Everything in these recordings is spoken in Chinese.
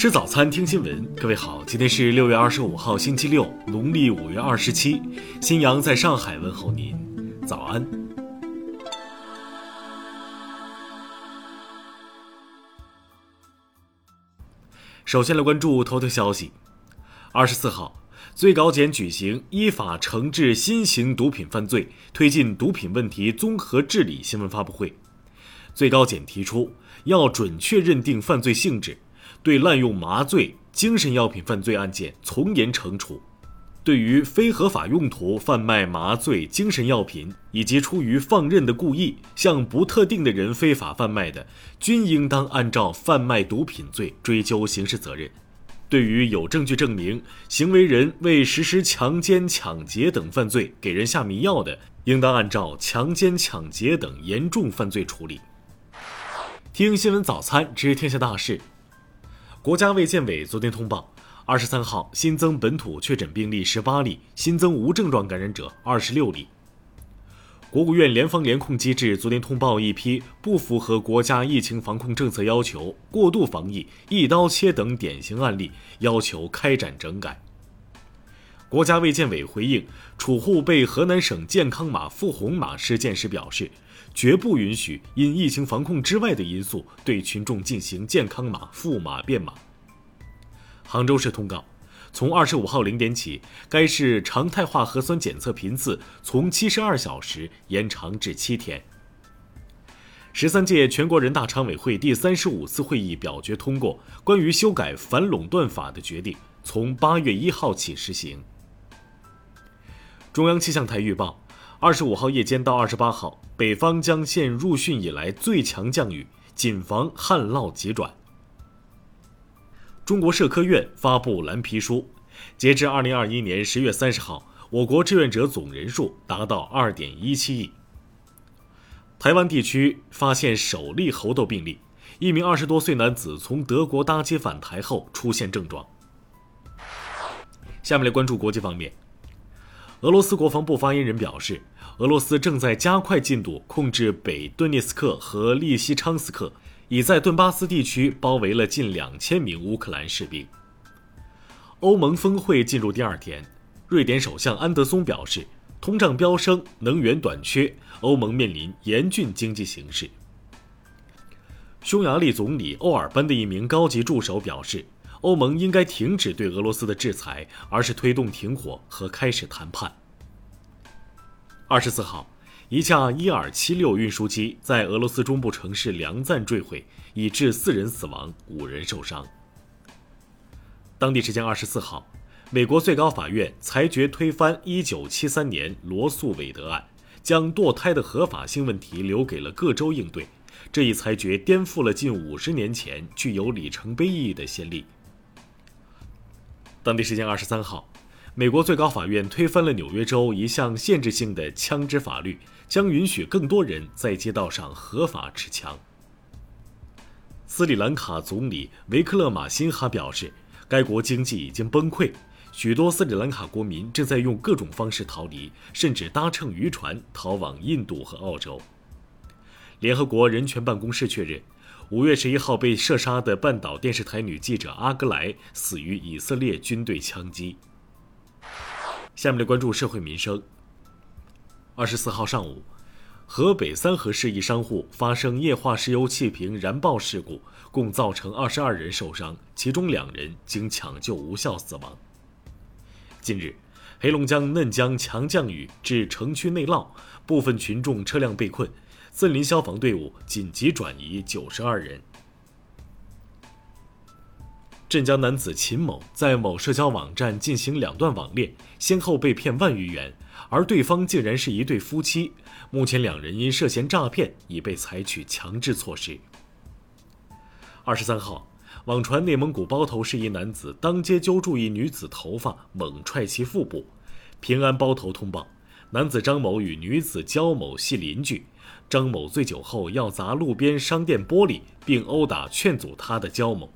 吃早餐，听新闻。各位好，今天是六月二十五号，星期六，农历五月二十七。新阳在上海问候您，早安。首先来关注头条消息。二十四号，最高检举行依法惩治新型毒品犯罪、推进毒品问题综合治理新闻发布会。最高检提出，要准确认定犯罪性质。对滥用麻醉、精神药品犯罪案件从严惩处，对于非合法用途贩卖麻醉、精神药品以及出于放任的故意向不特定的人非法贩卖的，均应当按照贩卖毒品罪追究刑事责任。对于有证据证明行为人为实施强奸、抢劫等犯罪给人下迷药的，应当按照强奸、抢劫等严重犯罪处理。听新闻早餐知天下大事。国家卫健委昨天通报，二十三号新增本土确诊病例十八例，新增无症状感染者二十六例。国务院联防联控机制昨天通报一批不符合国家疫情防控政策要求、过度防疫、一刀切等典型案例，要求开展整改。国家卫健委回应储户被河南省健康码付红码事件时表示。绝不允许因疫情防控之外的因素对群众进行健康码赋码变码。杭州市通告，从二十五号零点起，该市常态化核酸检测频次从七十二小时延长至七天。十三届全国人大常委会第三十五次会议表决通过关于修改反垄断法的决定，从八月一号起实行。中央气象台预报。二十五号夜间到二十八号，北方将现入汛以来最强降雨，谨防旱涝急转。中国社科院发布蓝皮书，截至二零二一年十月三十号，我国志愿者总人数达到二点一七亿。台湾地区发现首例猴痘病例，一名二十多岁男子从德国搭机返台后出现症状。下面来关注国际方面。俄罗斯国防部发言人表示，俄罗斯正在加快进度控制北顿涅斯克和利西昌斯克，已在顿巴斯地区包围了近两千名乌克兰士兵。欧盟峰会进入第二天，瑞典首相安德松表示，通胀飙升、能源短缺，欧盟面临严峻经济形势。匈牙利总理欧尔班的一名高级助手表示。欧盟应该停止对俄罗斯的制裁，而是推动停火和开始谈判。二十四号，一架伊尔七六运输机在俄罗斯中部城市梁赞坠毁，已致四人死亡，五人受伤。当地时间二十四号，美国最高法院裁决推翻一九七三年罗素韦德案，将堕胎的合法性问题留给了各州应对。这一裁决颠覆了近五十年前具有里程碑意义的先例。当地时间二十三号，美国最高法院推翻了纽约州一项限制性的枪支法律，将允许更多人在街道上合法持枪。斯里兰卡总理维克勒马辛哈表示，该国经济已经崩溃，许多斯里兰卡国民正在用各种方式逃离，甚至搭乘渔船逃往印度和澳洲。联合国人权办公室确认。五月十一号被射杀的半岛电视台女记者阿格莱死于以色列军队枪击。下面来关注社会民生。二十四号上午，河北三河市一商户发生液化石油气瓶燃爆事故，共造成二十二人受伤，其中两人经抢救无效死亡。近日，黑龙江嫩江强降雨致城区内涝，部分群众车辆被困。森林消防队伍紧急转移九十二人。镇江男子秦某在某社交网站进行两段网恋，先后被骗万余元，而对方竟然是一对夫妻。目前两人因涉嫌诈骗已被采取强制措施。二十三号，网传内蒙古包头市一男子当街揪住一女子头发，猛踹其腹部。平安包头通报，男子张某与女子焦某系邻居。张某醉酒后要砸路边商店玻璃，并殴打劝阻他的焦某。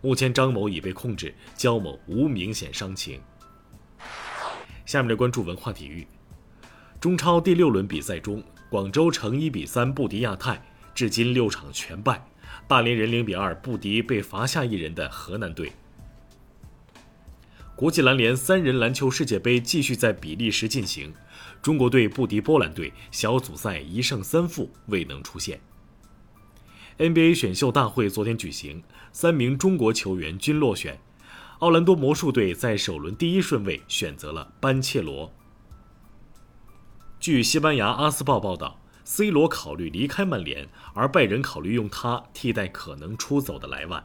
目前张某已被控制，焦某无明显伤情。下面来关注文化体育。中超第六轮比赛中，广州城一比三不敌亚泰，至今六场全败。大连人零比二不敌被罚下一人的河南队。国际篮联三人篮球世界杯继续在比利时进行，中国队不敌波兰队，小组赛一胜三负未能出线。NBA 选秀大会昨天举行，三名中国球员均落选，奥兰多魔术队在首轮第一顺位选择了班切罗。据西班牙阿斯报报道，C 罗考虑离开曼联，而拜仁考虑用他替代可能出走的莱万。